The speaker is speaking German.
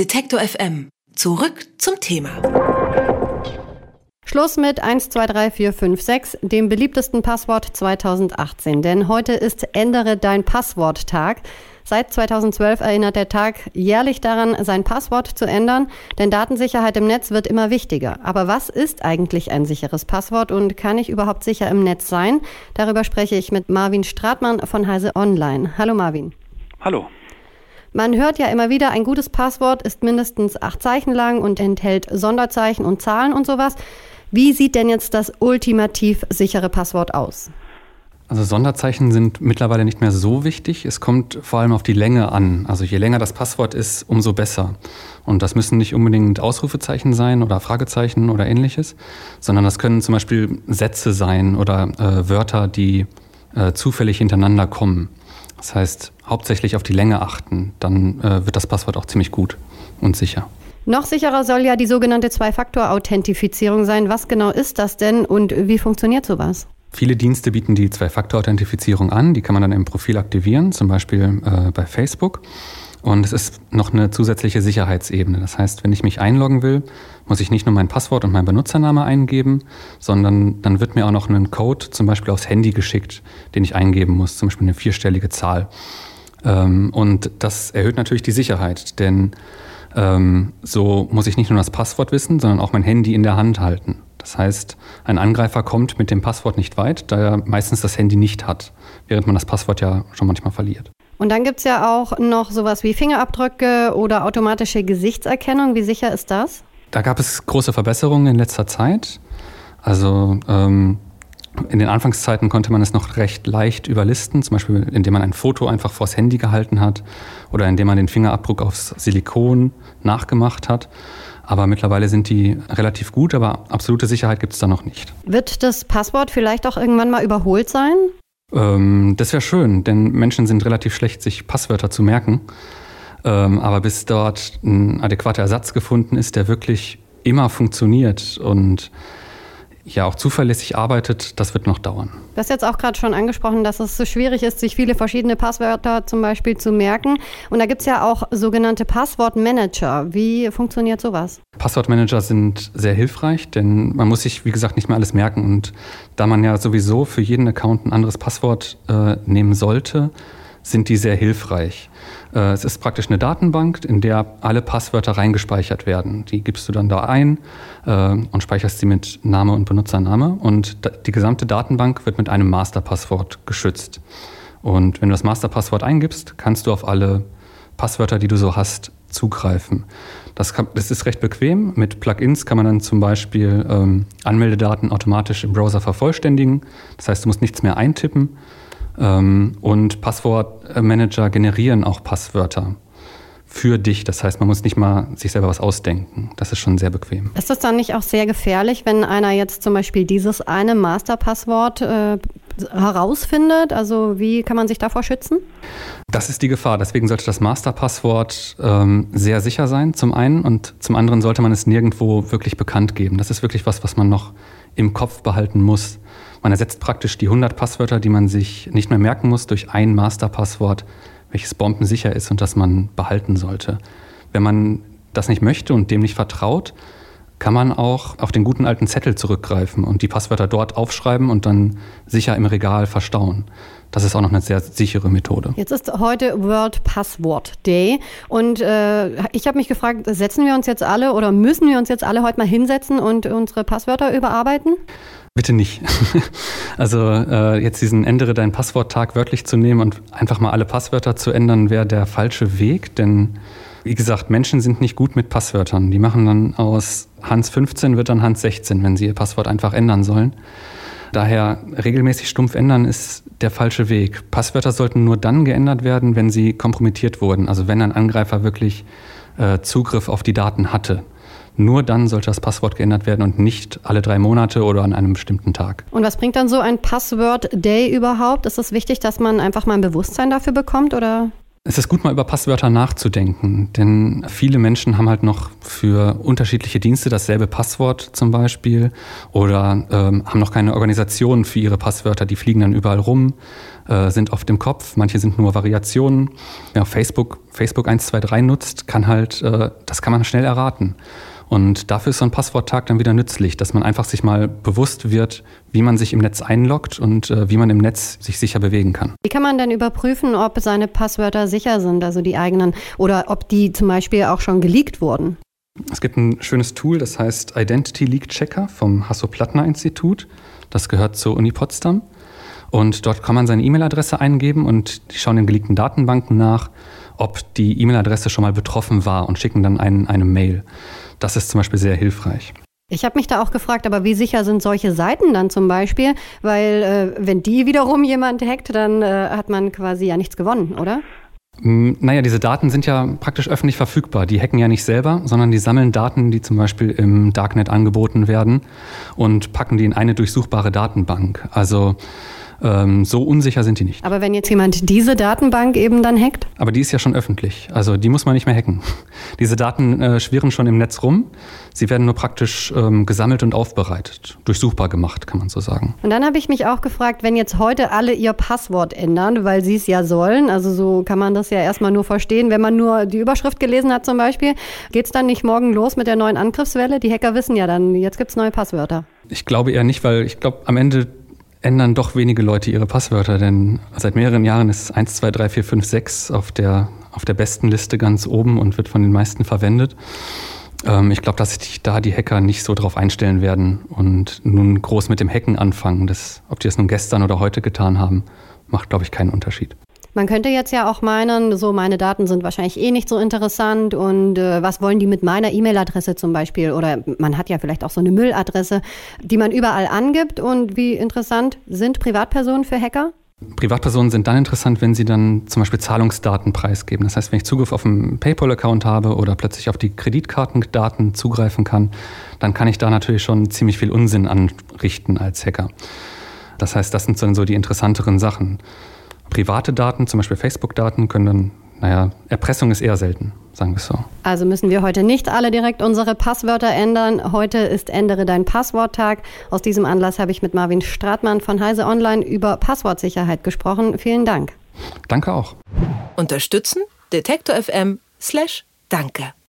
Detektor FM. Zurück zum Thema. Schluss mit 1, 2, 3, 4, 5, 6, dem beliebtesten Passwort 2018. Denn heute ist Ändere dein Passwort-Tag. Seit 2012 erinnert der Tag jährlich daran, sein Passwort zu ändern, denn Datensicherheit im Netz wird immer wichtiger. Aber was ist eigentlich ein sicheres Passwort und kann ich überhaupt sicher im Netz sein? Darüber spreche ich mit Marvin Stratmann von Heise Online. Hallo Marvin. Hallo. Man hört ja immer wieder, ein gutes Passwort ist mindestens acht Zeichen lang und enthält Sonderzeichen und Zahlen und sowas. Wie sieht denn jetzt das ultimativ sichere Passwort aus? Also Sonderzeichen sind mittlerweile nicht mehr so wichtig. Es kommt vor allem auf die Länge an. Also je länger das Passwort ist, umso besser. Und das müssen nicht unbedingt Ausrufezeichen sein oder Fragezeichen oder ähnliches, sondern das können zum Beispiel Sätze sein oder äh, Wörter, die äh, zufällig hintereinander kommen. Das heißt, hauptsächlich auf die Länge achten, dann äh, wird das Passwort auch ziemlich gut und sicher. Noch sicherer soll ja die sogenannte Zwei-Faktor-Authentifizierung sein. Was genau ist das denn und wie funktioniert sowas? Viele Dienste bieten die Zwei-Faktor-Authentifizierung an. Die kann man dann im Profil aktivieren, zum Beispiel äh, bei Facebook. Und es ist noch eine zusätzliche Sicherheitsebene. Das heißt, wenn ich mich einloggen will, muss ich nicht nur mein Passwort und mein Benutzername eingeben, sondern dann wird mir auch noch ein Code zum Beispiel aufs Handy geschickt, den ich eingeben muss, zum Beispiel eine vierstellige Zahl. Ähm, und das erhöht natürlich die Sicherheit, denn ähm, so muss ich nicht nur das Passwort wissen, sondern auch mein Handy in der Hand halten. Das heißt, ein Angreifer kommt mit dem Passwort nicht weit, da er meistens das Handy nicht hat, während man das Passwort ja schon manchmal verliert. Und dann gibt es ja auch noch sowas wie Fingerabdrücke oder automatische Gesichtserkennung. Wie sicher ist das? Da gab es große Verbesserungen in letzter Zeit. Also ähm, in den Anfangszeiten konnte man es noch recht leicht überlisten, zum Beispiel indem man ein Foto einfach vors Handy gehalten hat oder indem man den Fingerabdruck aufs Silikon nachgemacht hat. Aber mittlerweile sind die relativ gut, aber absolute Sicherheit gibt es da noch nicht. Wird das Passwort vielleicht auch irgendwann mal überholt sein? Ähm, das wäre schön, denn Menschen sind relativ schlecht, sich Passwörter zu merken. Ähm, aber bis dort ein adäquater Ersatz gefunden ist, der wirklich immer funktioniert und ja auch zuverlässig arbeitet, das wird noch dauern. Du hast jetzt auch gerade schon angesprochen, dass es so schwierig ist, sich viele verschiedene Passwörter zum Beispiel zu merken. Und da gibt es ja auch sogenannte Passwortmanager. Wie funktioniert sowas? Passwortmanager sind sehr hilfreich, denn man muss sich, wie gesagt, nicht mehr alles merken. Und da man ja sowieso für jeden Account ein anderes Passwort äh, nehmen sollte, sind die sehr hilfreich. Äh, es ist praktisch eine Datenbank, in der alle Passwörter reingespeichert werden. Die gibst du dann da ein äh, und speicherst sie mit Name und Benutzername. Und die gesamte Datenbank wird mit einem Masterpasswort geschützt. Und wenn du das Masterpasswort eingibst, kannst du auf alle Passwörter, die du so hast, zugreifen. Das, kann, das ist recht bequem. Mit Plugins kann man dann zum Beispiel ähm, Anmeldedaten automatisch im Browser vervollständigen. Das heißt, du musst nichts mehr eintippen. Ähm, und Passwortmanager generieren auch Passwörter für dich. Das heißt, man muss nicht mal sich selber was ausdenken. Das ist schon sehr bequem. Ist das dann nicht auch sehr gefährlich, wenn einer jetzt zum Beispiel dieses eine Masterpasswort äh, herausfindet? Also wie kann man sich davor schützen? Das ist die Gefahr. Deswegen sollte das Masterpasswort ähm, sehr sicher sein, zum einen. Und zum anderen sollte man es nirgendwo wirklich bekannt geben. Das ist wirklich was, was man noch im Kopf behalten muss. Man ersetzt praktisch die 100 Passwörter, die man sich nicht mehr merken muss, durch ein Masterpasswort, welches bombensicher ist und das man behalten sollte. Wenn man das nicht möchte und dem nicht vertraut, kann man auch auf den guten alten Zettel zurückgreifen und die Passwörter dort aufschreiben und dann sicher im Regal verstauen. Das ist auch noch eine sehr sichere Methode. Jetzt ist heute World Password Day und äh, ich habe mich gefragt, setzen wir uns jetzt alle oder müssen wir uns jetzt alle heute mal hinsetzen und unsere Passwörter überarbeiten? Bitte nicht. Also äh, jetzt diesen Ändere dein Passwort-Tag wörtlich zu nehmen und einfach mal alle Passwörter zu ändern, wäre der falsche Weg, denn wie gesagt, Menschen sind nicht gut mit Passwörtern. Die machen dann aus Hans 15 wird dann Hans 16, wenn sie ihr Passwort einfach ändern sollen. Daher regelmäßig stumpf ändern ist der falsche Weg. Passwörter sollten nur dann geändert werden, wenn sie kompromittiert wurden, also wenn ein Angreifer wirklich äh, Zugriff auf die Daten hatte. Nur dann sollte das Passwort geändert werden und nicht alle drei Monate oder an einem bestimmten Tag. Und was bringt dann so ein Password Day überhaupt? Ist es wichtig, dass man einfach mal ein Bewusstsein dafür bekommt oder? Es ist gut, mal über Passwörter nachzudenken, denn viele Menschen haben halt noch für unterschiedliche Dienste dasselbe Passwort zum Beispiel oder ähm, haben noch keine Organisation für ihre Passwörter, die fliegen dann überall rum, äh, sind oft im Kopf, manche sind nur Variationen. Wer Facebook, Facebook 123 nutzt, kann halt, äh, das kann man schnell erraten. Und dafür ist so ein Passworttag dann wieder nützlich, dass man einfach sich mal bewusst wird, wie man sich im Netz einloggt und äh, wie man im Netz sich sicher bewegen kann. Wie kann man denn überprüfen, ob seine Passwörter sicher sind, also die eigenen, oder ob die zum Beispiel auch schon geleakt wurden? Es gibt ein schönes Tool, das heißt Identity Leak Checker vom Hasso-Plattner-Institut. Das gehört zur Uni Potsdam. Und dort kann man seine E-Mail-Adresse eingeben und die schauen in geleakten Datenbanken nach, ob die E-Mail-Adresse schon mal betroffen war und schicken dann einen, eine Mail. Das ist zum Beispiel sehr hilfreich. Ich habe mich da auch gefragt, aber wie sicher sind solche Seiten dann zum Beispiel? Weil äh, wenn die wiederum jemand hackt, dann äh, hat man quasi ja nichts gewonnen, oder? Mm, naja, diese Daten sind ja praktisch öffentlich verfügbar. Die hacken ja nicht selber, sondern die sammeln Daten, die zum Beispiel im Darknet angeboten werden und packen die in eine durchsuchbare Datenbank. Also ähm, so unsicher sind die nicht. Aber wenn jetzt jemand diese Datenbank eben dann hackt? Aber die ist ja schon öffentlich. Also die muss man nicht mehr hacken. Diese Daten äh, schwirren schon im Netz rum. Sie werden nur praktisch ähm, gesammelt und aufbereitet. Durchsuchbar gemacht, kann man so sagen. Und dann habe ich mich auch gefragt, wenn jetzt heute alle ihr Passwort ändern, weil sie es ja sollen, also so kann man das ja erstmal nur verstehen, wenn man nur die Überschrift gelesen hat zum Beispiel, geht es dann nicht morgen los mit der neuen Angriffswelle? Die Hacker wissen ja dann, jetzt gibt es neue Passwörter. Ich glaube eher nicht, weil ich glaube, am Ende ändern doch wenige Leute ihre Passwörter, denn seit mehreren Jahren ist 1, 2, 3, 4, 5, 6 auf der, auf der besten Liste ganz oben und wird von den meisten verwendet. Ähm, ich glaube, dass sich da die Hacker nicht so drauf einstellen werden und nun groß mit dem Hacken anfangen. Das, ob die das nun gestern oder heute getan haben, macht, glaube ich, keinen Unterschied. Man könnte jetzt ja auch meinen, so meine Daten sind wahrscheinlich eh nicht so interessant und äh, was wollen die mit meiner E-Mail-Adresse zum Beispiel? Oder man hat ja vielleicht auch so eine Mülladresse, die man überall angibt. Und wie interessant sind Privatpersonen für Hacker? Privatpersonen sind dann interessant, wenn sie dann zum Beispiel Zahlungsdaten preisgeben. Das heißt, wenn ich Zugriff auf einen PayPal-Account habe oder plötzlich auf die Kreditkartendaten zugreifen kann, dann kann ich da natürlich schon ziemlich viel Unsinn anrichten als Hacker. Das heißt, das sind dann so die interessanteren Sachen. Private Daten, zum Beispiel Facebook-Daten, können dann, naja, Erpressung ist eher selten, sagen wir es so. Also müssen wir heute nicht alle direkt unsere Passwörter ändern. Heute ist Ändere dein Passworttag. Aus diesem Anlass habe ich mit Marvin Stratmann von Heise Online über Passwortsicherheit gesprochen. Vielen Dank. Danke auch. Unterstützen? Detektor FM slash Danke.